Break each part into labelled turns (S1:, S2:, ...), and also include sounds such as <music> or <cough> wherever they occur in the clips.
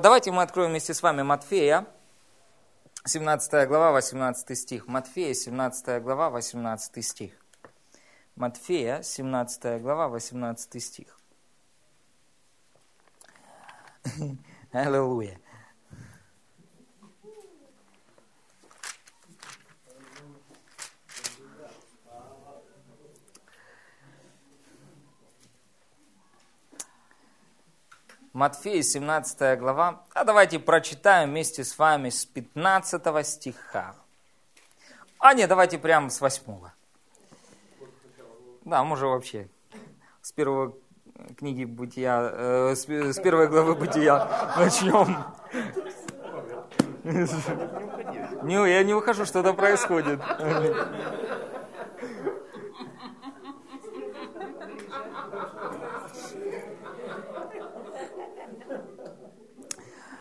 S1: давайте мы откроем вместе с вами Матфея, 17 глава, 18 стих. Матфея, 17 глава, 18 стих. Матфея, 17 глава, 18 стих. <laughs> Аллилуйя. Матфея, 17 глава. А давайте прочитаем вместе с вами с 15 стиха. А нет, давайте прямо с 8. Да, может вообще с первого книги Бытия, э, с, с первой главы Бытия начнем. Не, я не ухожу, что-то происходит.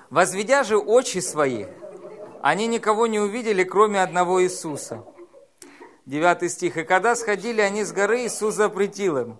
S1: Возведя же очи свои, они никого не увидели, кроме одного Иисуса. Девятый стих. «И когда сходили они с горы, Иисус запретил им,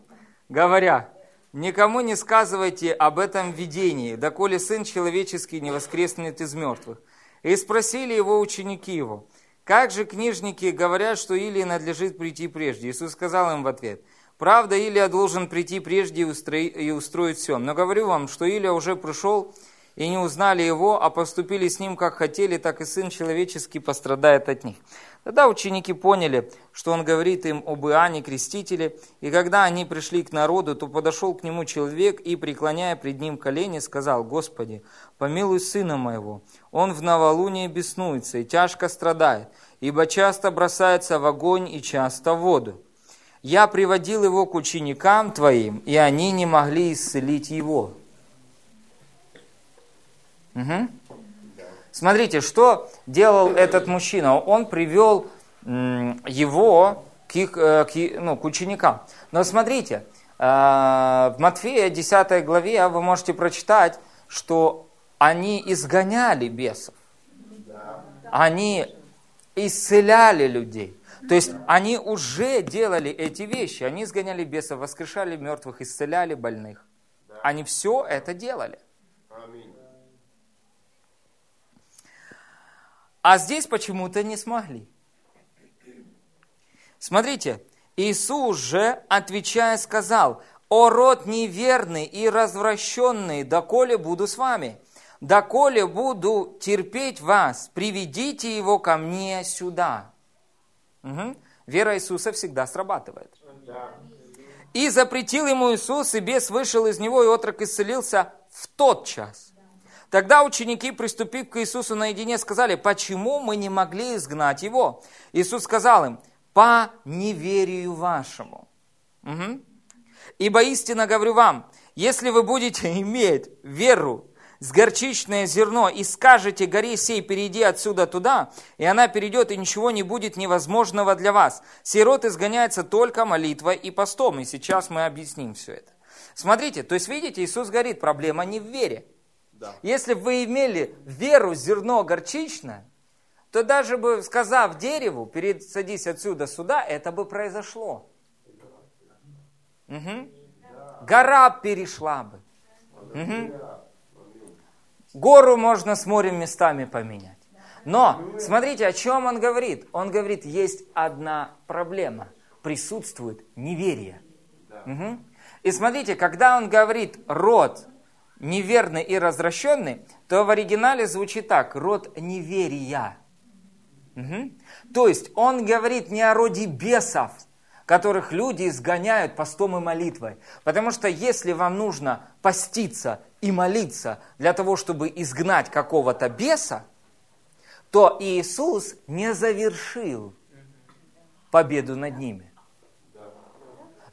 S1: говоря, никому не сказывайте об этом видении, доколе Сын Человеческий не воскреснет из мертвых». И спросили его ученики его, как же книжники говорят, что Илии надлежит прийти прежде? Иисус сказал им в ответ, правда, Илия должен прийти прежде и устроить все. Но говорю вам, что Илия уже пришел, и не узнали его, а поступили с ним, как хотели, так и Сын Человеческий пострадает от них. Тогда ученики поняли, что он говорит им об Иоанне Крестителе, и когда они пришли к народу, то подошел к нему человек и, преклоняя пред ним колени, сказал, «Господи, помилуй сына моего, он в новолуние беснуется и тяжко страдает, ибо часто бросается в огонь и часто в воду. Я приводил его к ученикам твоим, и они не могли исцелить его». Угу. Смотрите, что делал этот мужчина. Он привел его к, их, э, к, ну, к ученикам. Но смотрите, э, в Матфея 10 главе вы можете прочитать, что они изгоняли бесов. Они исцеляли людей. То есть они уже делали эти вещи. Они изгоняли бесов, воскрешали мертвых, исцеляли больных. Они все это делали. А здесь почему-то не смогли. Смотрите, Иисус же, отвечая, сказал, «О род неверный и развращенный, доколе буду с вами, доколе буду терпеть вас, приведите его ко мне сюда». Угу. Вера Иисуса всегда срабатывает. И запретил ему Иисус, и бес вышел из него, и отрок исцелился в тот час. Тогда ученики, приступив к Иисусу наедине, сказали, почему мы не могли изгнать его? Иисус сказал им, по неверию вашему. Угу. Ибо истинно говорю вам, если вы будете <laughs> иметь веру с горчичное зерно и скажете горе сей, перейди отсюда туда, и она перейдет, и ничего не будет невозможного для вас. Сирот изгоняется только молитвой и постом, и сейчас мы объясним все это. Смотрите, то есть видите, Иисус говорит, проблема не в вере. Да. Если бы вы имели веру зерно горчичное, то даже бы сказав дереву, пересадись отсюда сюда, это бы произошло. Угу. Гора перешла бы. Угу. Гору можно с морем местами поменять. Но смотрите, о чем он говорит. Он говорит, есть одна проблема. Присутствует неверие. Угу. И смотрите, когда он говорит род неверный и развращенный, то в оригинале звучит так, род неверия. Угу. То есть он говорит не о роде бесов, которых люди изгоняют постом и молитвой. Потому что если вам нужно поститься и молиться для того, чтобы изгнать какого-то беса, то Иисус не завершил победу над ними.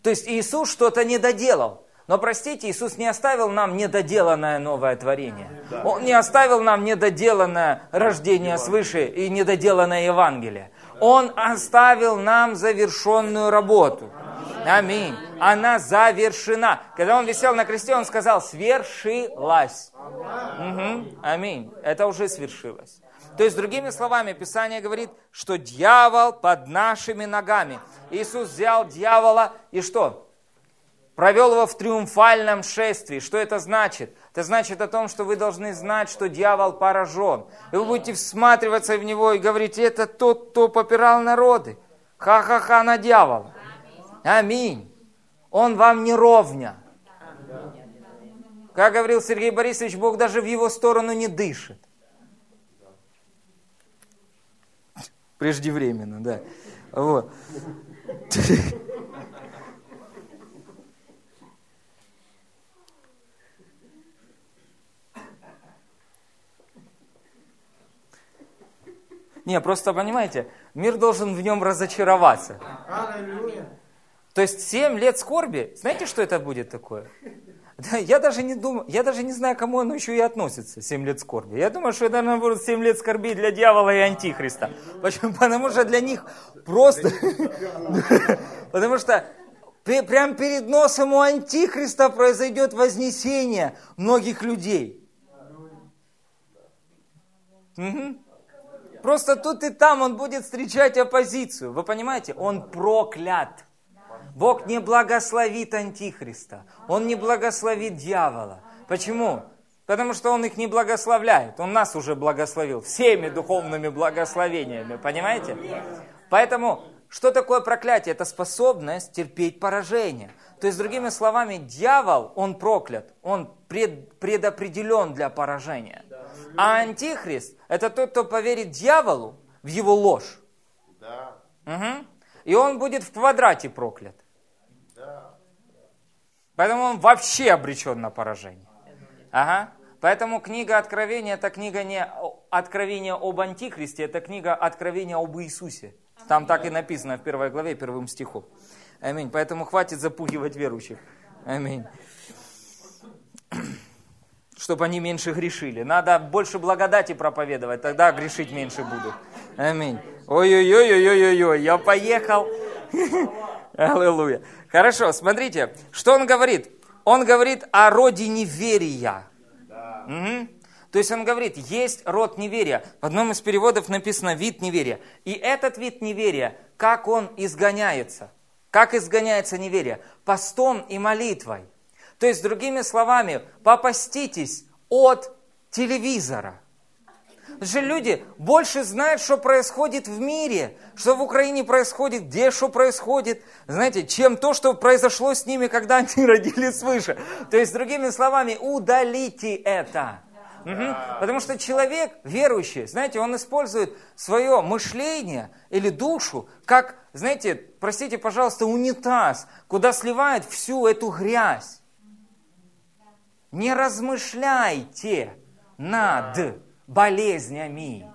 S1: То есть Иисус что-то не доделал. Но простите, Иисус не оставил нам недоделанное новое творение. Он не оставил нам недоделанное рождение свыше и недоделанное Евангелие. Он оставил нам завершенную работу. Аминь. Она завершена. Когда он висел на кресте, он сказал, свершилась. Угу. Аминь. Это уже свершилось. То есть, другими словами, Писание говорит, что дьявол под нашими ногами. Иисус взял дьявола и что? Провел его в триумфальном шествии. Что это значит? Это значит о том, что вы должны знать, что дьявол поражен. И вы будете всматриваться в него и говорить, это тот, кто попирал народы. Ха-ха-ха на дьявола. Аминь. Он вам не ровня. Как говорил Сергей Борисович, Бог даже в его сторону не дышит. Преждевременно, да. Вот. Не, просто понимаете, мир должен в нем разочароваться. То есть 7 лет скорби, знаете, что это будет такое? Я даже не думаю, я даже не знаю, кому оно еще и относится, 7 лет скорби. Я думаю, что это, наверное, будет 7 лет скорби для дьявола и антихриста. Почему? Потому что для них просто... <laughs> Потому что прямо перед носом у антихриста произойдет вознесение многих людей. Угу. Просто тут и там он будет встречать оппозицию. Вы понимаете? Он проклят. Бог не благословит Антихриста. Он не благословит дьявола. Почему? Потому что Он их не благословляет. Он нас уже благословил всеми духовными благословениями. Понимаете? Поэтому, что такое проклятие? Это способность терпеть поражение. То есть, другими словами, дьявол, он проклят. Он пред, предопределен для поражения. А антихрист – это тот, кто поверит дьяволу в его ложь. Да. Угу. И он будет в квадрате проклят. Да. Поэтому он вообще обречен на поражение. Ага. Поэтому книга Откровения – это книга не Откровения об Антихристе, это книга Откровения об Иисусе. Там так и написано в первой главе, первым стихом. Аминь. Поэтому хватит запугивать верующих. Аминь чтобы они меньше грешили. Надо больше благодати проповедовать, тогда грешить меньше будут. Аминь. Ой-ой-ой-ой-ой-ой, я поехал. <laughs> Аллилуйя. Хорошо, смотрите, что он говорит? Он говорит о роде неверия. Угу. То есть он говорит, есть род неверия. В одном из переводов написано вид неверия. И этот вид неверия, как он изгоняется? Как изгоняется неверие? Постом и молитвой. То есть, другими словами, попаститесь от телевизора. Же люди больше знают, что происходит в мире, что в Украине происходит, где что происходит, знаете, чем то, что произошло с ними, когда <laughs> они родились свыше. То есть, другими словами, удалите это. Угу. Потому что человек верующий, знаете, он использует свое мышление или душу как, знаете, простите, пожалуйста, унитаз, куда сливает всю эту грязь. Не размышляйте над болезнями.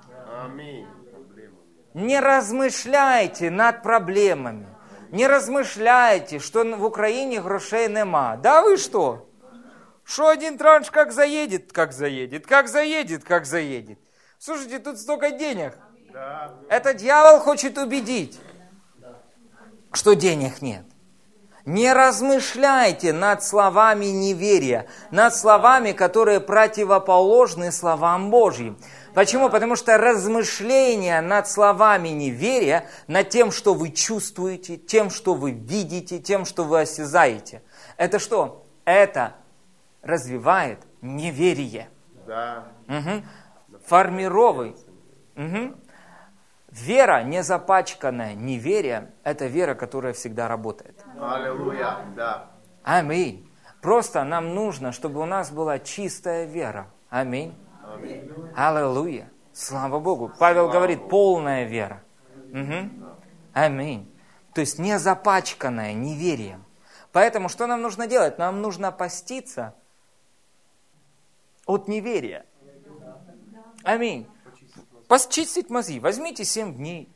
S1: Не размышляйте над проблемами. Не размышляйте, что в Украине грошей нема. Да вы что? Что один транш как заедет, как заедет, как заедет, как заедет. Слушайте, тут столько денег. Это дьявол хочет убедить, что денег нет. Не размышляйте над словами неверия, над словами, которые противоположны словам Божьим. Почему? Потому что размышления над словами неверия, над тем, что вы чувствуете, тем, что вы видите, тем, что вы осязаете, это что? Это развивает неверие. Да. Угу. Формировый. Угу. Вера, не запачканная неверием, это вера, которая всегда работает. Аллилуйя, да. Аминь. Просто нам нужно, чтобы у нас была чистая вера. Аминь. Аминь. Аллилуйя. Слава Богу. Павел Слава говорит, Богу. полная вера. Угу. Аминь. То есть не запачканная неверием. Поэтому что нам нужно делать? Нам нужно поститься от неверия. Аминь. Почистить мозги. Возьмите 7 дней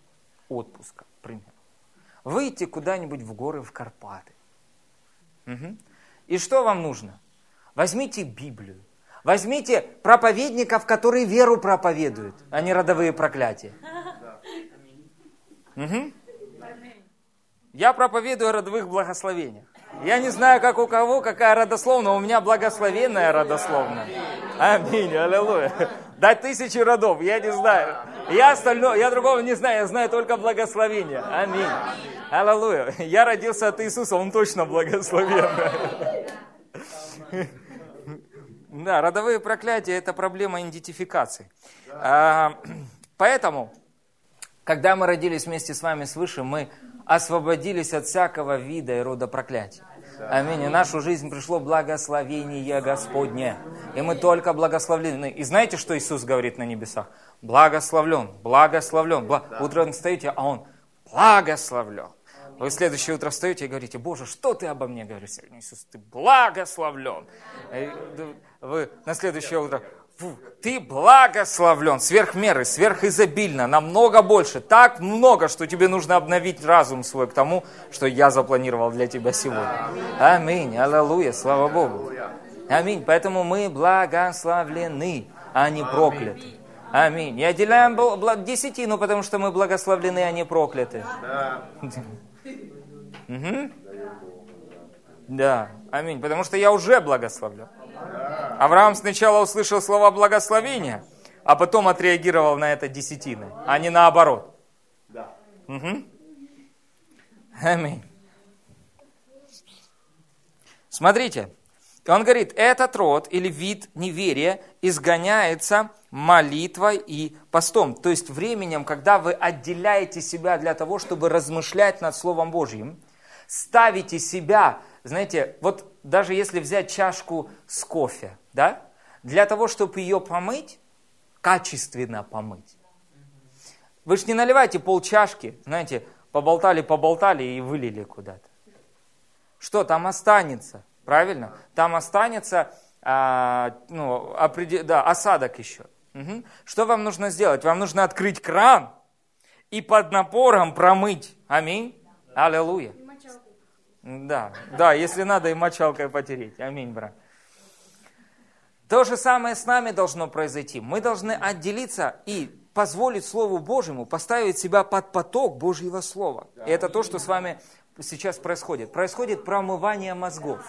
S1: отпуска, примерно. Выйти куда-нибудь в горы, в Карпаты. Угу. И что вам нужно? Возьмите Библию. Возьмите проповедников, которые веру проповедуют, а не родовые проклятия. Угу. Я проповедую о родовых благословениях. Я не знаю, как у кого, какая родословная, у меня благословенная родословная. Аминь, аллилуйя. Дать тысячи родов, я не знаю. Я остальное, я другого не знаю, я знаю только благословение. Аминь. Аллилуйя. Я родился от Иисуса, Он точно благословенный. Да, родовые проклятия – это проблема идентификации. А, поэтому, когда мы родились вместе с вами свыше, мы освободились от всякого вида и рода проклятий. Аминь. И нашу жизнь пришло благословение Господне. И мы только благословлены. И знаете, что Иисус говорит на небесах? Благословлен, благословлен. Бла... Утром встаете, а Он благословлен. Вы следующее утро встаете и говорите, Боже, что ты обо мне говоришь Иисус? Ты благословлен. Вы на следующее утро, ты благословлен, сверх меры, сверхизобильно, намного больше, так много, что тебе нужно обновить разум свой к тому, что я запланировал для тебя сегодня. Аминь, аллилуйя, слава Богу. Аминь, поэтому мы благословлены, а не прокляты. Аминь. И отделяем десятину, потому что мы благословлены, а не прокляты. Да. Да, аминь. Потому что я уже благословлен. Авраам сначала услышал слова благословения, а потом отреагировал на это десятиной, а не наоборот. Да. Угу. Аминь. Смотрите, он говорит, этот род или вид неверия изгоняется молитвой и постом. То есть временем, когда вы отделяете себя для того, чтобы размышлять над Словом Божьим, ставите себя, знаете, вот даже если взять чашку с кофе, да, для того, чтобы ее помыть, качественно помыть. Вы же не наливаете пол чашки, знаете, поболтали, поболтали и вылили куда-то. Что там останется? Правильно? Там останется а, ну, определ... да, осадок еще. Угу. Что вам нужно сделать? Вам нужно открыть кран и под напором промыть. Аминь. Аллилуйя. Да, да, если надо, и мочалкой потереть. Аминь, брат. То же самое с нами должно произойти. Мы должны отделиться и позволить Слову Божьему поставить себя под поток Божьего Слова. И это то, что с вами сейчас происходит. Происходит промывание мозгов.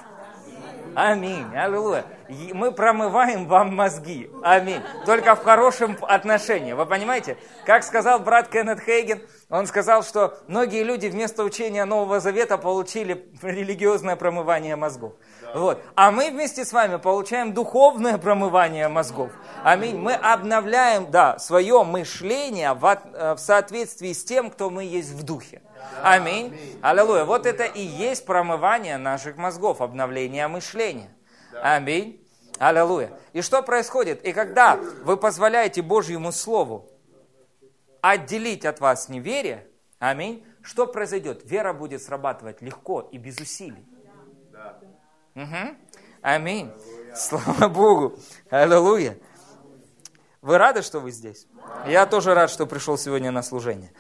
S1: Аминь. Аллилуйя. Мы промываем вам мозги. Аминь. Только в хорошем отношении. Вы понимаете? Как сказал брат Кеннет Хейген, он сказал, что многие люди вместо учения Нового Завета получили религиозное промывание мозгов. Вот. А мы вместе с вами получаем духовное промывание мозгов. Аминь. Мы обновляем да, свое мышление в, э, в соответствии с тем, кто мы есть в духе. Аминь. Аллилуйя. Вот это и есть промывание наших мозгов, обновление мышления. Аминь. Аллилуйя. И что происходит? И когда вы позволяете Божьему Слову отделить от вас неверие, аминь, что произойдет? Вера будет срабатывать легко и без усилий. Угу. Аминь. Слава Богу. Аллилуйя. Вы рады, что вы здесь? Я тоже рад, что пришел сегодня на служение.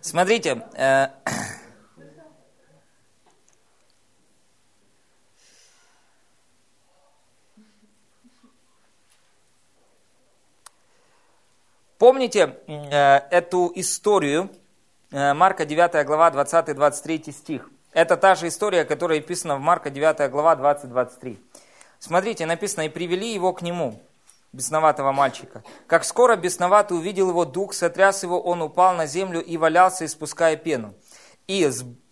S1: Смотрите, э, <coughs> помните э, эту историю, э, Марка 9 глава 20-23 стих. Это та же история, которая описана в Марка 9 глава 20-23. Смотрите, написано, и привели его к нему бесноватого мальчика. Как скоро бесноватый увидел его дух, сотряс его, он упал на землю и валялся, испуская пену. И,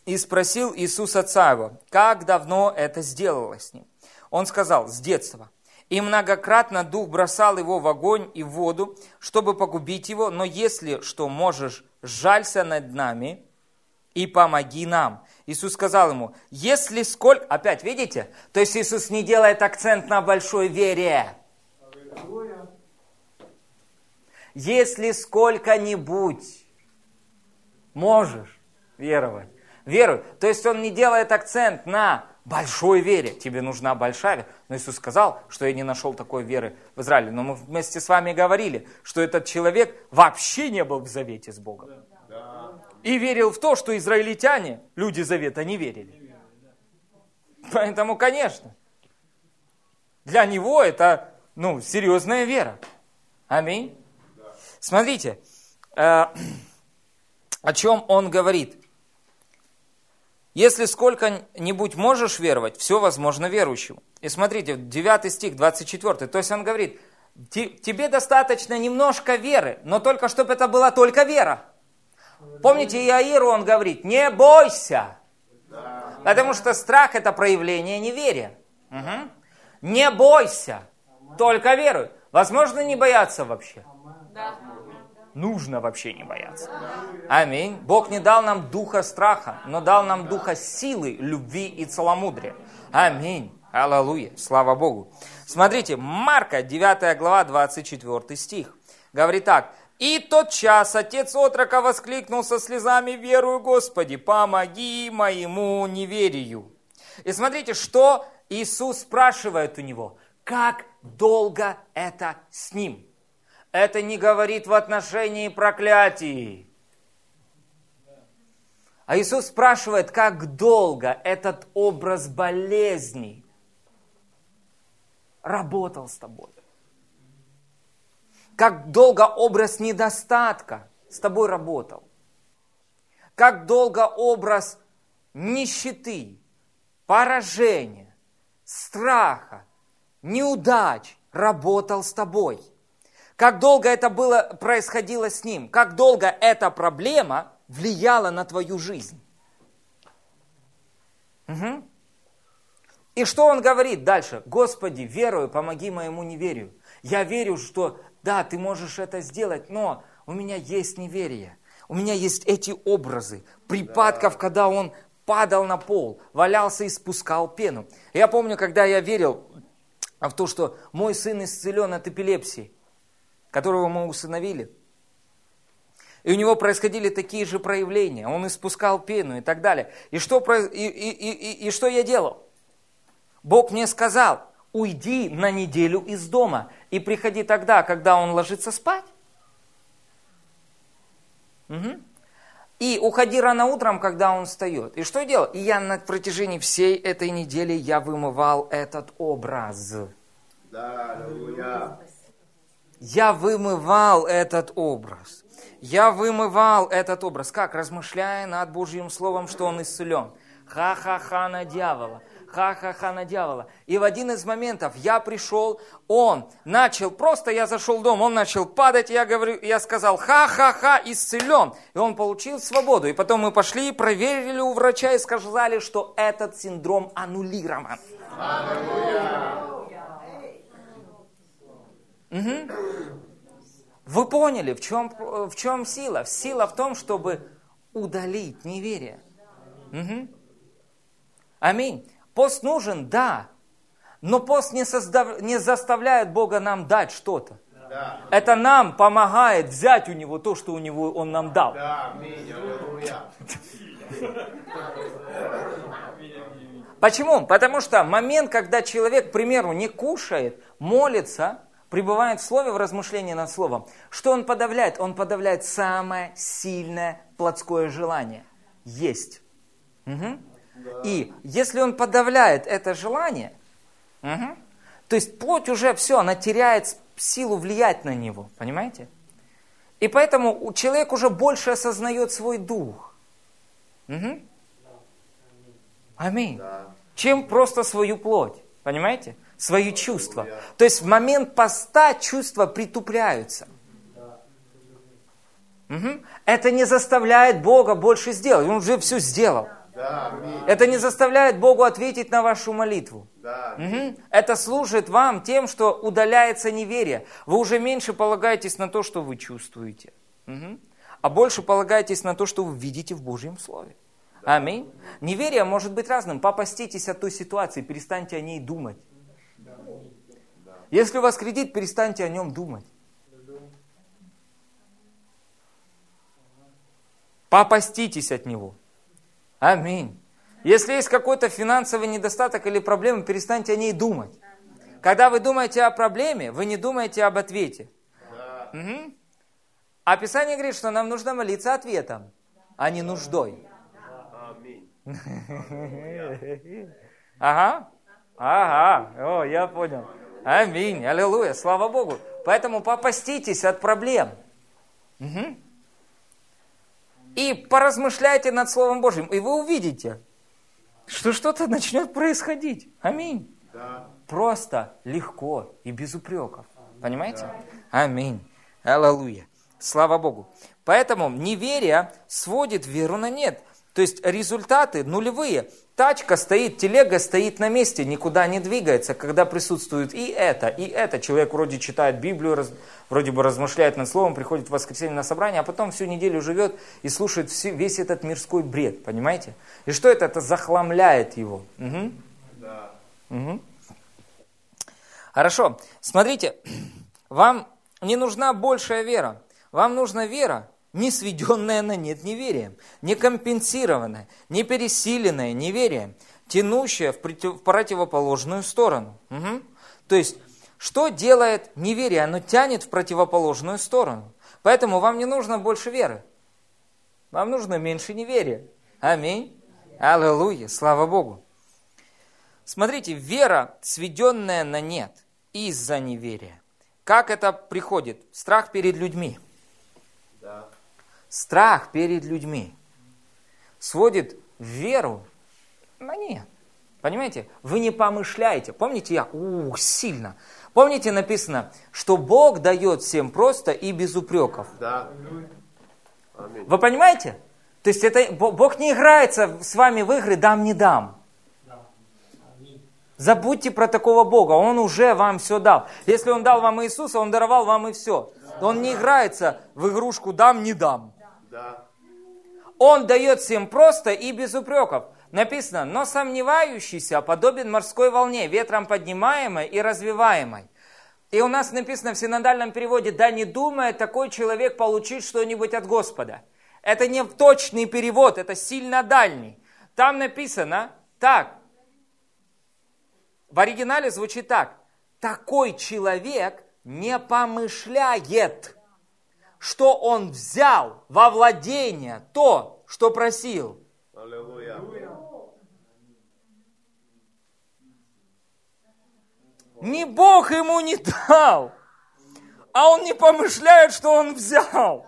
S1: и спросил Иисус отца его, как давно это сделалось с ним. Он сказал, с детства. И многократно дух бросал его в огонь и в воду, чтобы погубить его, но если что можешь, жалься над нами и помоги нам. Иисус сказал ему, если сколько... Опять, видите? То есть Иисус не делает акцент на большой вере. Если сколько-нибудь можешь веровать, веруй. То есть он не делает акцент на большой вере. Тебе нужна большая вера. Но Иисус сказал, что я не нашел такой веры в Израиле. Но мы вместе с вами говорили, что этот человек вообще не был в завете с Богом. И верил в то, что израильтяне, люди завета, не верили. Поэтому, конечно, для него это ну, серьезная вера. Аминь. Смотрите, э, о чем он говорит. Если сколько-нибудь можешь веровать, все возможно верующему. И смотрите, 9 стих, 24. То есть он говорит, тебе достаточно немножко веры, но только чтобы это была только вера. Помните, Иаиру он говорит, не бойся. Потому что страх это проявление неверия. Угу. Не бойся, только веруй. Возможно, не бояться вообще. Нужно вообще не бояться. Аминь. Бог не дал нам духа страха, но дал нам духа силы, любви и целомудрия. Аминь. Аллилуйя. Слава Богу. Смотрите, Марка, 9 глава, 24 стих. Говорит так. И тот час отец отрока воскликнул со слезами, верую, Господи, помоги моему неверию. И смотрите, что Иисус спрашивает у него. Как долго это с ним? Это не говорит в отношении проклятий. А Иисус спрашивает, как долго этот образ болезни работал с тобой. Как долго образ недостатка с тобой работал. Как долго образ нищеты, поражения, страха, неудач работал с тобой. Как долго это было, происходило с ним. Как долго эта проблема влияла на твою жизнь. Угу. И что он говорит дальше? Господи, верую, помоги моему неверию. Я верю, что да, ты можешь это сделать, но у меня есть неверие. У меня есть эти образы припадков, да. когда он падал на пол, валялся и спускал пену. Я помню, когда я верил в то, что мой сын исцелен от эпилепсии, которого мы усыновили. И у него происходили такие же проявления. Он испускал пену и так далее. И что, и, и, и, и что я делал? Бог мне сказал, уйди на неделю из дома и приходи тогда, когда он ложится спать. Угу. И уходи рано утром, когда он встает. И что я делал? И я на протяжении всей этой недели я вымывал этот образ. Да, я вымывал этот образ. Я вымывал этот образ. Как? Размышляя над Божьим Словом, что он исцелен. Ха-ха-ха на дьявола ха-ха-ха на дьявола. И в один из моментов я пришел, он начал, просто я зашел в дом, он начал падать, я, говорю, я сказал, ха-ха-ха, исцелен. И он получил свободу. И потом мы пошли, проверили у врача и сказали, что этот синдром аннулирован. Угу. Вы поняли, в чем, в чем сила? Сила в том, чтобы удалить неверие. Угу. Аминь. Пост нужен, да, но пост не, создав... не заставляет Бога нам дать что-то. Да. Это нам помогает взять у Него то, что у Него Он нам дал. Да, Почему? Потому что момент, когда человек, к примеру, не кушает, молится, пребывает в слове, в размышлении над словом, что он подавляет? Он подавляет самое сильное плотское желание – есть. Угу. И если он подавляет это желание, угу, то есть плоть уже все, она теряет силу влиять на него, понимаете? И поэтому человек уже больше осознает свой дух. Угу. Аминь. Чем просто свою плоть, понимаете? Свои чувства. То есть в момент поста чувства притупляются. Угу. Это не заставляет Бога больше сделать. Он уже все сделал. Это не заставляет Богу ответить на вашу молитву. Да, угу. Это служит вам тем, что удаляется неверие. Вы уже меньше полагаетесь на то, что вы чувствуете, угу. а больше полагаетесь на то, что вы видите в Божьем Слове. Да. Аминь. Неверие может быть разным. Попаститесь от той ситуации, перестаньте о ней думать. Если у вас кредит, перестаньте о нем думать. Попаститесь от него. Аминь. Если есть какой-то финансовый недостаток или проблема, перестаньте о ней думать. Когда вы думаете о проблеме, вы не думаете об ответе. Угу. А Писание говорит, что нам нужно молиться ответом, а не нуждой. Ага, ага, о, я понял. Аминь, аллилуйя, слава Богу. Поэтому попаститесь от проблем. Угу и поразмышляйте над Словом Божьим, и вы увидите, что что-то начнет происходить. Аминь. Да. Просто, легко и без упреков. Понимаете? Да. Аминь. Аллилуйя. Слава Богу. Поэтому неверие сводит веру на нет. То есть результаты нулевые. Тачка стоит, телега стоит на месте, никуда не двигается, когда присутствует и это, и это. Человек вроде читает Библию, раз, вроде бы размышляет над словом, приходит в воскресенье на собрание, а потом всю неделю живет и слушает все, весь этот мирской бред, понимаете? И что это? Это захламляет его. Угу. Да. Угу. Хорошо, смотрите, <clears throat> вам не нужна большая вера. Вам нужна вера, не сведенная на нет неверием, не компенсированная, не пересиленная неверием, тянущая в, против, в противоположную сторону. Угу. То есть, что делает неверие? Оно тянет в противоположную сторону. Поэтому вам не нужно больше веры. Вам нужно меньше неверия. Аминь. Аллилуйя. Слава Богу. Смотрите, вера, сведенная на нет из-за неверия. Как это приходит? Страх перед людьми. Страх перед людьми сводит веру на нет. Понимаете? Вы не помышляете. Помните, я ух, сильно. Помните, написано, что Бог дает всем просто и без упреков. Да. Аминь. Вы понимаете? То есть это, Бог не играется с вами в игры «дам, не дам». Забудьте про такого Бога, Он уже вам все дал. Если Он дал вам Иисуса, Он даровал вам и все. Он не играется в игрушку «дам, не дам». Он дает всем просто и без упреков. Написано, но сомневающийся подобен морской волне, ветром поднимаемой и развиваемой. И у нас написано в синодальном переводе, да не думая такой человек получить что-нибудь от Господа. Это не точный перевод, это сильно дальний. Там написано так, в оригинале звучит так. Такой человек не помышляет, что он взял во владение то, что просил. Аллилуйя. Не Бог ему не дал, а он не помышляет, что он взял.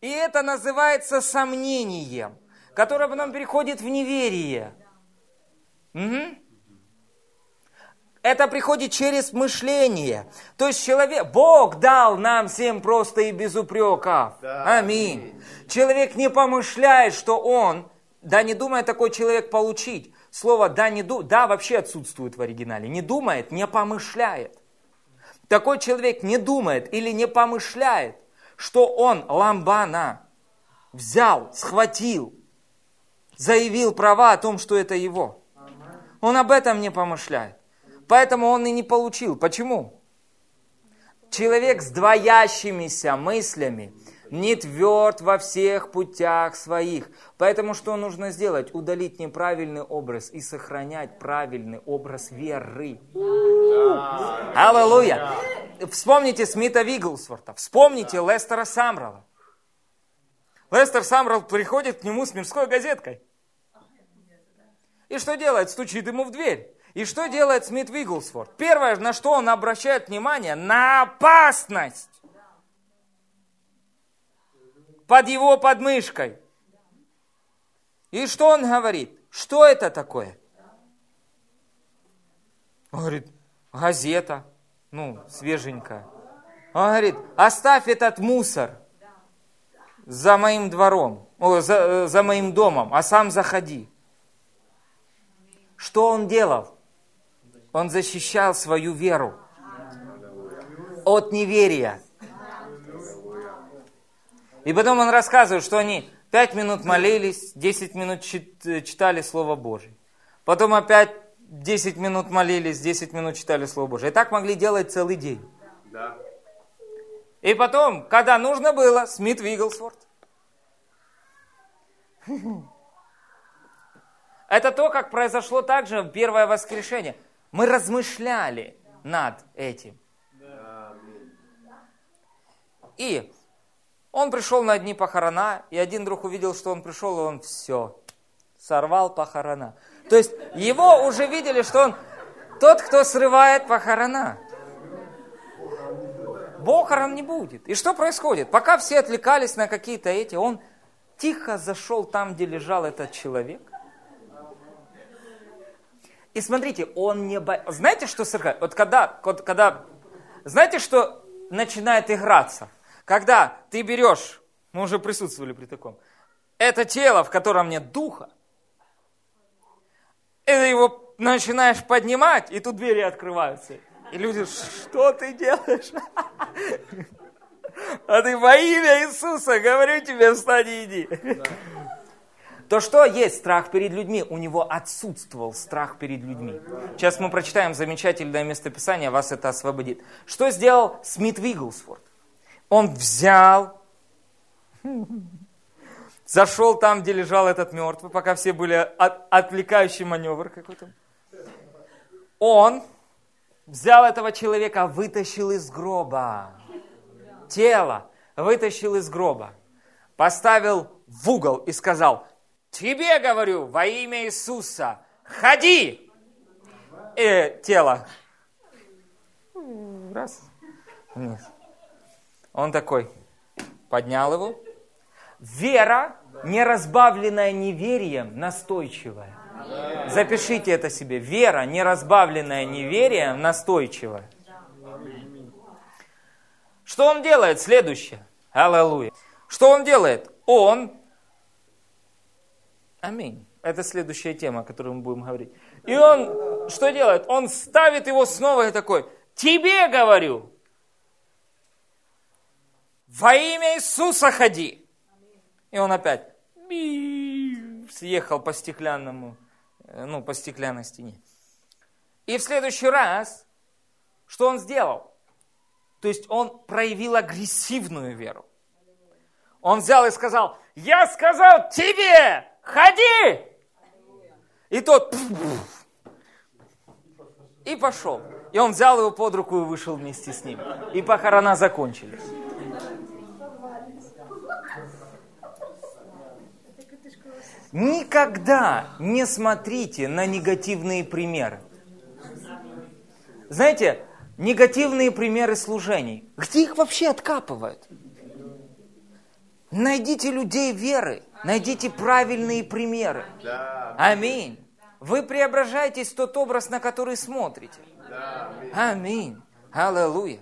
S1: И это называется сомнением, которое потом переходит в неверие. Угу. Это приходит через мышление. То есть человек, Бог дал нам всем просто и без упреков. Да. Аминь. Человек не помышляет, что он, да не думает такой человек получить. Слово «да» не ду, да вообще отсутствует в оригинале. Не думает, не помышляет. Такой человек не думает или не помышляет, что он ламбана взял, схватил, заявил права о том, что это его. Он об этом не помышляет. Поэтому он и не получил. Почему? Человек с двоящимися мыслями не тверд во всех путях своих. Поэтому что нужно сделать? Удалить неправильный образ и сохранять правильный образ веры. Аллилуйя! Вспомните Смита Вигглсворта, вспомните Лестера Самрала. Лестер Самрал приходит к нему с мирской газеткой. И что делает? Стучит ему в дверь. И что делает Смит Вигглсворт? Первое, на что он обращает внимание, на опасность под его подмышкой. И что он говорит? Что это такое? Он говорит, газета, ну, свеженькая. Он говорит, оставь этот мусор за моим двором, о, за, за моим домом, а сам заходи. Что он делал? Он защищал свою веру от неверия. И потом он рассказывает, что они пять минут молились, десять минут читали Слово Божье. Потом опять десять минут молились, десять минут читали Слово Божье. И так могли делать целый день. И потом, когда нужно было, Смит Вигглсворт. Это то, как произошло также в первое воскрешение. Мы размышляли над этим. И он пришел на одни похорона, и один друг увидел, что он пришел, и он все, сорвал похорона. То есть его уже видели, что он тот, кто срывает похорона. Похорон не будет. И что происходит? Пока все отвлекались на какие-то эти, он тихо зашел там, где лежал этот человек, и смотрите, он не боится. Знаете, что сырка? Вот когда, вот когда, знаете, что начинает играться? Когда ты берешь, мы уже присутствовали при таком, это тело, в котором нет духа, и ты его начинаешь поднимать, и тут двери открываются. И люди, что ты делаешь? <laughs> А ты во имя Иисуса, говорю тебе, встань и иди. То что есть страх перед людьми? У него отсутствовал страх перед людьми. Сейчас мы прочитаем замечательное местописание, вас это освободит. Что сделал Смит Вигглсворт? Он взял, <laughs> зашел там, где лежал этот мертвый, пока все были от, отвлекающий маневр какой-то. Он взял этого человека, вытащил из гроба. Тело вытащил из гроба. Поставил в угол и сказал, тебе говорю во имя Иисуса, ходи! И тело раз вниз. Он такой поднял его. Вера, не разбавленная неверием, настойчивая. Запишите это себе. Вера, не разбавленная неверием, настойчивая. Что он делает? Следующее. Аллилуйя. Что он делает? Он Аминь. Это следующая тема, о которой мы будем говорить. И он что делает? Он ставит его снова и такой, тебе говорю, во имя Иисуса ходи. И он опять съехал по стеклянному, э, ну, по стеклянной стене. И в следующий раз, что он сделал? То есть он проявил агрессивную веру. Он взял и сказал, я сказал тебе, ходи! И тот и пошел. И он взял его под руку и вышел вместе с ним. И похорона закончились. Никогда не смотрите на негативные примеры. Знаете, негативные примеры служений. Где их вообще откапывают? Найдите людей веры, найдите правильные примеры. Аминь. Вы преображаетесь в тот образ, на который смотрите. Аминь. Аллилуйя.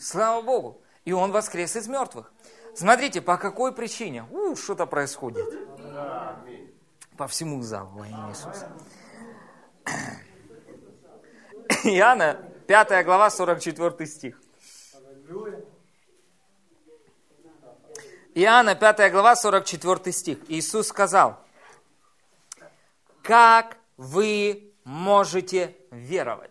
S1: Слава Богу. И Он воскрес из мертвых. Смотрите, по какой причине? У, что-то происходит. По всему залу во имя Иисуса. Иоанна, 5 глава, 44 стих. Иоанна, 5 глава, 44 стих. Иисус сказал, как вы можете веровать,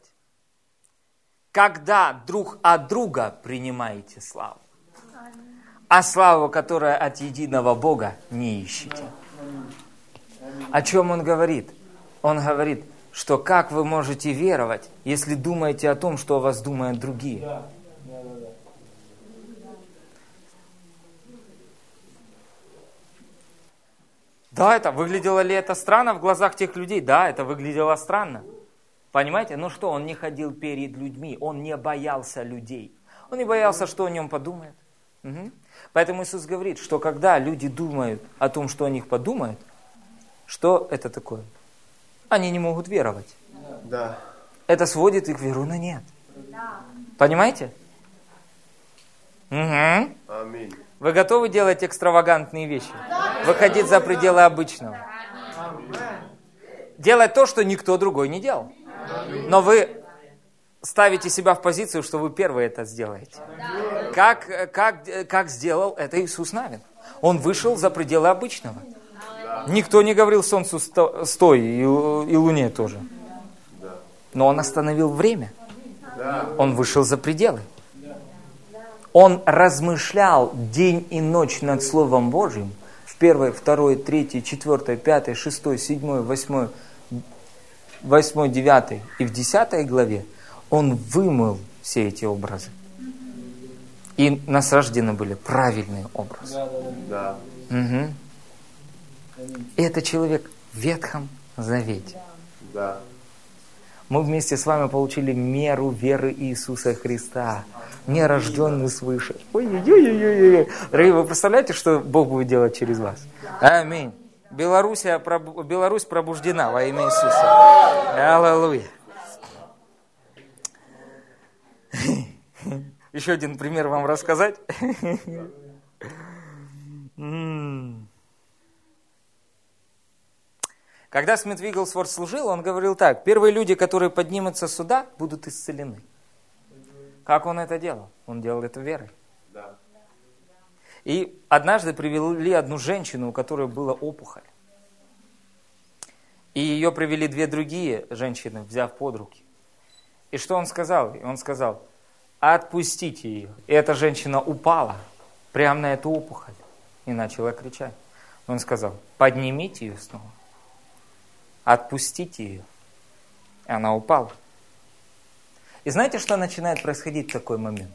S1: когда друг от друга принимаете славу, а славу, которая от единого Бога, не ищете. О чем он говорит? Он говорит, что как вы можете веровать, если думаете о том, что о вас думают другие. Да, это выглядело ли это странно в глазах тех людей? Да, это выглядело странно. Понимаете? Ну что, он не ходил перед людьми, он не боялся людей. Он не боялся, что о нем подумают. Угу. Поэтому Иисус говорит, что когда люди думают о том, что о них подумают, что это такое? Они не могут веровать.
S2: Да.
S1: Это сводит их веру на нет. Понимаете? Угу.
S2: Аминь.
S1: Вы готовы делать экстравагантные вещи? Выходить за пределы обычного. Делать то, что никто другой не делал. Но вы ставите себя в позицию, что вы первые это сделаете. Как, как, как сделал это Иисус Навин? Он вышел за пределы обычного. Никто не говорил солнцу стой, и, и луне тоже. Но он остановил время. Он вышел за пределы. Он размышлял день и ночь над Словом Божьим в первой, второй, третьей, четвертой, пятой, шестой, седьмой, восьмой, восьмой, девятой и в десятой главе он вымыл все эти образы. И нас рождены были правильные образы.
S2: Да.
S1: Угу. И это человек в Ветхом Завете.
S2: Да.
S1: Мы вместе с вами получили меру веры Иисуса Христа, не рожденный свыше. Ой-ой-ой-ой-ой. Дорогие, вы представляете, что Бог будет делать через вас? Аминь. Белоруссия, Беларусь пробуждена во имя Иисуса. Аллилуйя. Еще один пример вам рассказать. Когда Смит Вигглсворт служил, он говорил так, первые люди, которые поднимутся сюда, будут исцелены. Как он это делал? Он делал это верой. Да. И однажды привели одну женщину, у которой была опухоль. И ее привели две другие женщины, взяв под руки. И что он сказал? Он сказал, отпустите ее. И эта женщина упала прямо на эту опухоль и начала кричать. Он сказал, поднимите ее снова, отпустите ее. И она упала. И знаете, что начинает происходить в такой момент?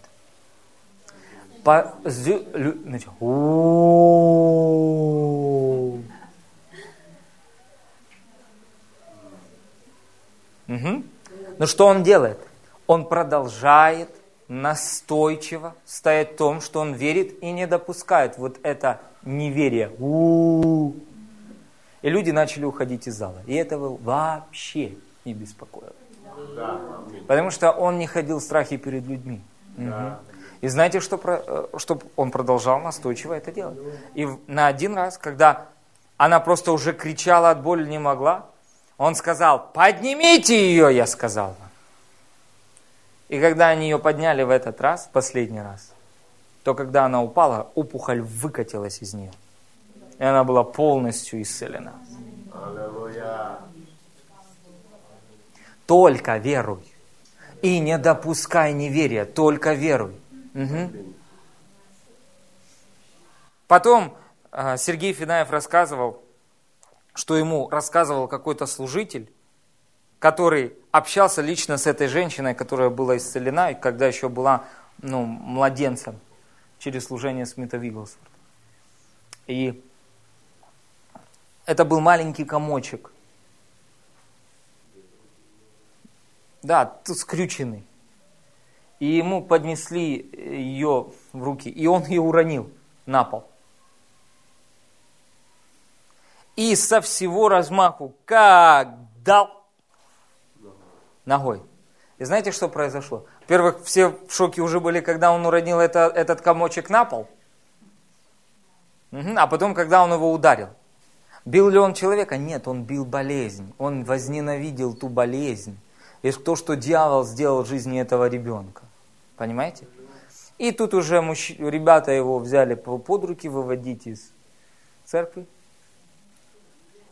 S1: По, Угу. Но что он делает? Он продолжает настойчиво стоять в том, что он верит и не допускает вот это неверие. У-у-у. И люди начали уходить из зала. И этого вообще не беспокоило. Потому что он не ходил в страхе перед людьми. Угу. И знаете, что, э, что он продолжал настойчиво это делать. И на один раз, когда она просто уже кричала от боли, не могла, он сказал, поднимите ее, я сказал вам. И когда они ее подняли в этот раз, последний раз, то когда она упала, опухоль выкатилась из нее. И она была полностью исцелена. Только веруй. И не допускай неверия, только веруй. Угу. Потом а, Сергей Финаев рассказывал, что ему рассказывал какой-то служитель, который общался лично с этой женщиной, которая была исцелена, когда еще была ну, младенцем через служение Смита Вигглсворта. И это был маленький комочек. Да, тут скрюченный. И ему поднесли ее в руки, и он ее уронил на пол. И со всего размаху, как дал ногой. И знаете, что произошло? Во-первых, все в шоке уже были, когда он уронил это, этот комочек на пол. А потом, когда он его ударил. Бил ли он человека? Нет, он бил болезнь. Он возненавидел ту болезнь. И то, что дьявол сделал в жизни этого ребенка. Понимаете? И тут уже мужч... ребята его взяли под руки выводить из церкви.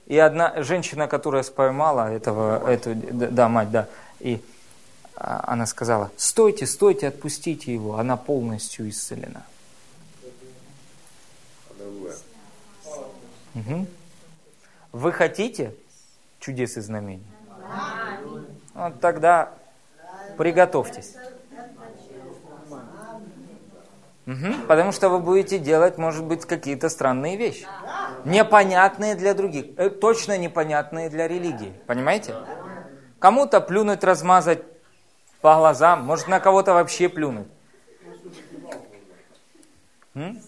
S1: И одна женщина, которая споймала этого, эту, да, мать, да, и а, она сказала, стойте, стойте, отпустите его, она полностью исцелена. Угу. Вы хотите чудес и знамений? Вот тогда приготовьтесь. Угу, потому что вы будете делать, может быть, какие-то странные вещи. Непонятные для других. Э, точно непонятные для религии. Понимаете? Кому-то плюнуть, размазать по глазам. Может, на кого-то вообще плюнуть. М?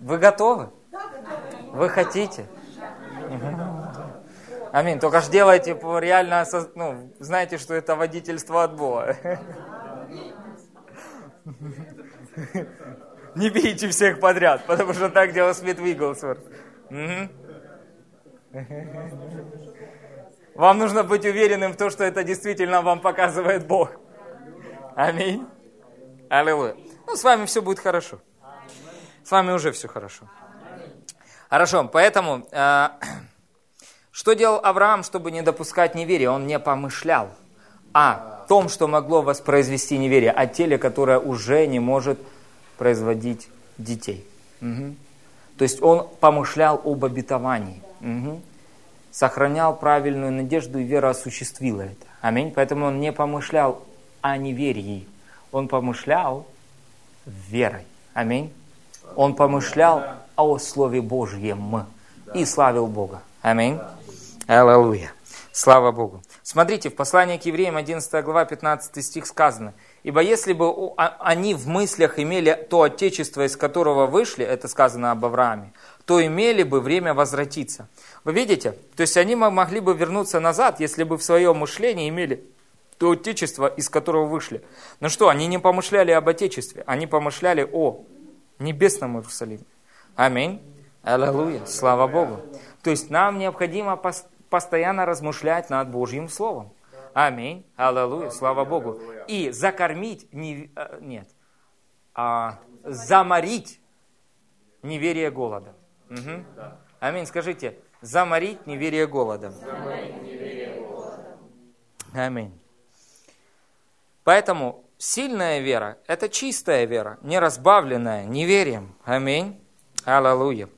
S1: Вы готовы? Вы хотите? Аминь. Только ж делайте реально, ну, знаете, что это водительство от Бога. Не бейте всех подряд, потому что так делал Смит Вигглсворт. Вам нужно быть уверенным в том, что это действительно вам показывает Бог. Аминь. Аллилуйя. Ну, с вами все будет хорошо. С вами уже все хорошо. Хорошо, поэтому, э, <clears throat> что делал Авраам, чтобы не допускать неверия? Он не помышлял о том, что могло воспроизвести неверие, о теле, которое уже не может производить детей. Угу. То есть он помышлял об обетовании. Угу. Сохранял правильную надежду и вера осуществила это. Аминь. Поэтому он не помышлял о неверии. Он помышлял верой. Аминь. Он помышлял о Слове Божьем и славил Бога. Аминь. Аллилуйя. Слава Богу. Смотрите, в послании к евреям 11 глава 15 стих сказано, «Ибо если бы а, они в мыслях имели то отечество, из которого вышли, это сказано об Аврааме, то имели бы время возвратиться». Вы видите? То есть они могли бы вернуться назад, если бы в своем мышлении имели то отечество, из которого вышли. Но что, они не помышляли об отечестве, они помышляли о небесном Иерусалиме. Аминь. Аллилуйя. Слава Богу. То есть нам необходимо постоянно размышлять над Божьим Словом. Аминь. Аллилуйя. Слава Богу. И закормить, не, э, нет, а, заморить неверие голодом. Угу. Аминь. Скажите, заморить неверие голодом. Заморить неверие голодом. Аминь. Поэтому сильная вера – это чистая вера, не разбавленная неверием. Аминь. Аллилуйя.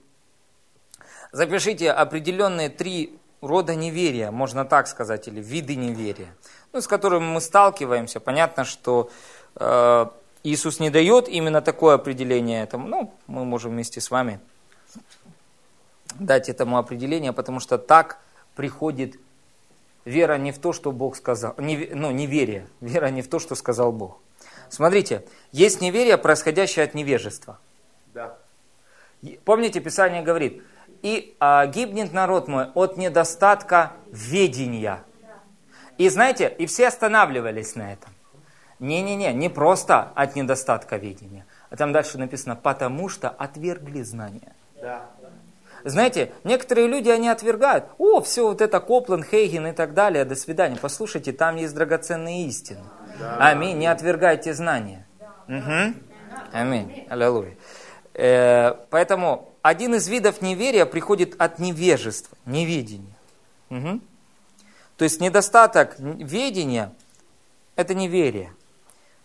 S1: Запишите определенные три рода неверия, можно так сказать, или виды неверия, ну, с которыми мы сталкиваемся. Понятно, что э, Иисус не дает именно такое определение этому. Ну, мы можем вместе с вами дать этому определение, потому что так приходит вера не в то, что Бог сказал, не, ну, неверие, вера не в то, что сказал Бог. Смотрите, есть неверие, происходящее от невежества. Да. Помните, Писание говорит, и а, гибнет народ мой от недостатка ведения. И знаете, и все останавливались на этом. Не-не-не, не просто от недостатка видения. А там дальше написано, потому что отвергли знания. Да. Знаете, некоторые люди, они отвергают. О, все вот это Коплан, Хейген и так далее, до свидания. Послушайте, там есть драгоценные истины. Да. Аминь, не отвергайте знания. Угу. Аминь, аллилуйя. Э, поэтому один из видов неверия приходит от невежества, неведения. Угу. То есть недостаток ведения – это неверие.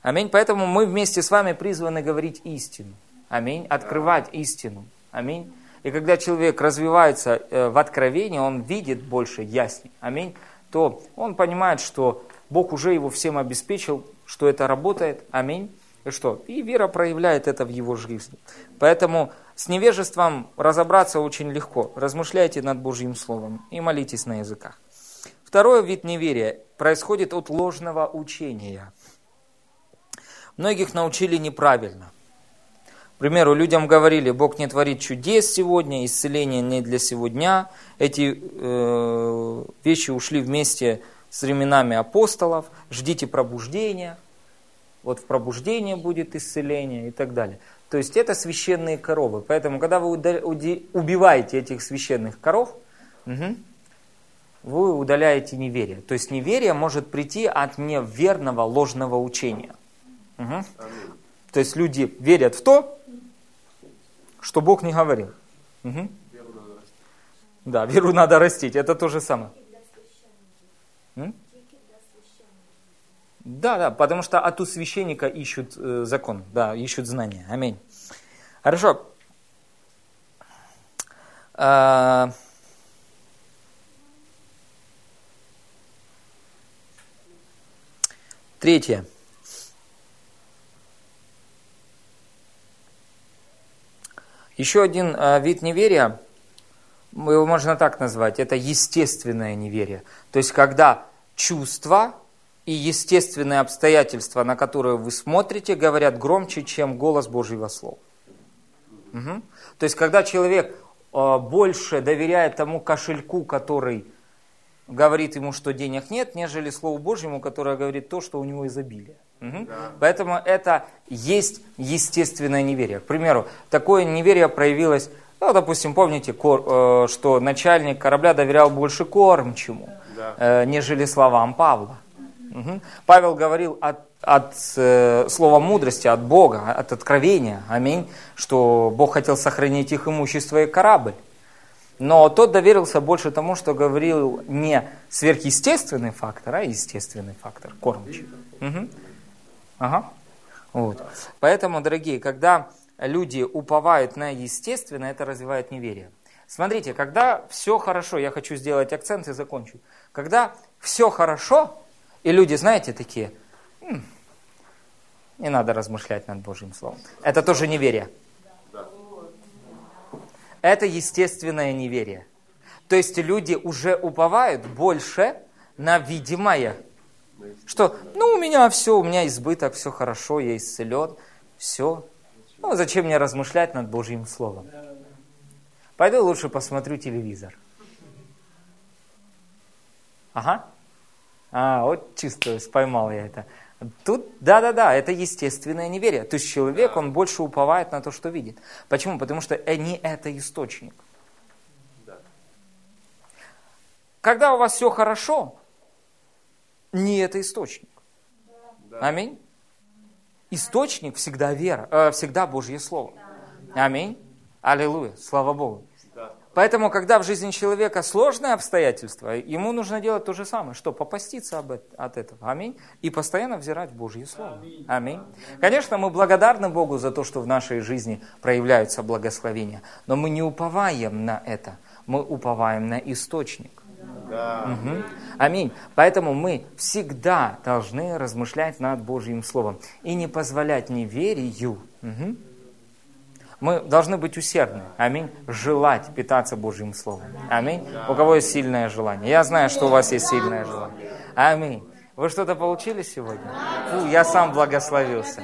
S1: Аминь. Поэтому мы вместе с вами призваны говорить истину. Аминь. Открывать истину. Аминь. И когда человек развивается э, в откровении, он видит больше ясней, аминь, то он понимает, что Бог уже его всем обеспечил, что это работает, аминь, и что? И вера проявляет это в его жизни. Поэтому с невежеством разобраться очень легко. Размышляйте над Божьим Словом и молитесь на языках. Второй вид неверия происходит от ложного учения. Многих научили неправильно – к примеру, людям говорили, Бог не творит чудес сегодня, исцеление не для сегодня. Эти э, вещи ушли вместе с временами апостолов. Ждите пробуждения. Вот в пробуждении будет исцеление и так далее. То есть это священные коровы. Поэтому, когда вы убиваете этих священных коров, угу, вы удаляете неверие. То есть неверие может прийти от неверного ложного учения. Угу. То есть люди верят в то, что Бог не говорил. Угу. Да, веру надо растить. Это то же самое. Да, да, потому что от у священника ищут э, закон, да, ищут знания. Аминь. Хорошо. А... Третье. Еще один э, вид неверия, его можно так назвать, это естественное неверие. То есть, когда чувства и естественные обстоятельства, на которые вы смотрите, говорят громче, чем голос Божьего Слова. Угу. То есть, когда человек э, больше доверяет тому кошельку, который говорит ему, что денег нет, нежели Слову Божьему, которое говорит то, что у него изобилие. Угу. Да. Поэтому это есть естественное неверие. К примеру, такое неверие проявилось, ну, допустим, помните, кор, э, что начальник корабля доверял больше кормчему, да. э, нежели словам Павла. Угу. Павел говорил от, от э, слова мудрости, от Бога, от откровения, аминь, что Бог хотел сохранить их имущество и корабль. Но тот доверился больше тому, что говорил не сверхъестественный фактор, а естественный фактор, кормчий. Угу. Ага. Вот. Поэтому, дорогие, когда люди уповают на естественное, это развивает неверие. Смотрите, когда все хорошо, я хочу сделать акцент и закончу. Когда все хорошо, и люди, знаете, такие, М, не надо размышлять над Божьим Словом. Это тоже неверие. Это естественное неверие. То есть люди уже уповают больше на видимое. Что, ну, у меня все, у меня избыток, все хорошо, я исцелен, все. Ну, зачем мне размышлять над Божьим Словом? Пойду лучше посмотрю телевизор. Ага. А, вот чисто поймал я это. Тут, да-да-да, это естественное неверие. То есть человек, он больше уповает на то, что видит. Почему? Потому что не это источник. когда у вас все хорошо, не это источник. Аминь. Источник всегда вера, э, всегда Божье Слово. Аминь. Аллилуйя. Слава Богу. Поэтому, когда в жизни человека сложные обстоятельства, ему нужно делать то же самое, что попаститься об, от этого. Аминь. И постоянно взирать в Божье Слово. Аминь. Конечно, мы благодарны Богу за то, что в нашей жизни проявляются благословения, но мы не уповаем на это, мы уповаем на источник. Угу. Аминь. Поэтому мы всегда должны размышлять над Божьим Словом и не позволять неверию. Угу. Мы должны быть усердны. Аминь. Желать питаться Божьим Словом. Аминь. У кого есть сильное желание? Я знаю, что у вас есть сильное желание. Аминь. Вы что-то получили сегодня? Фу, я сам благословился.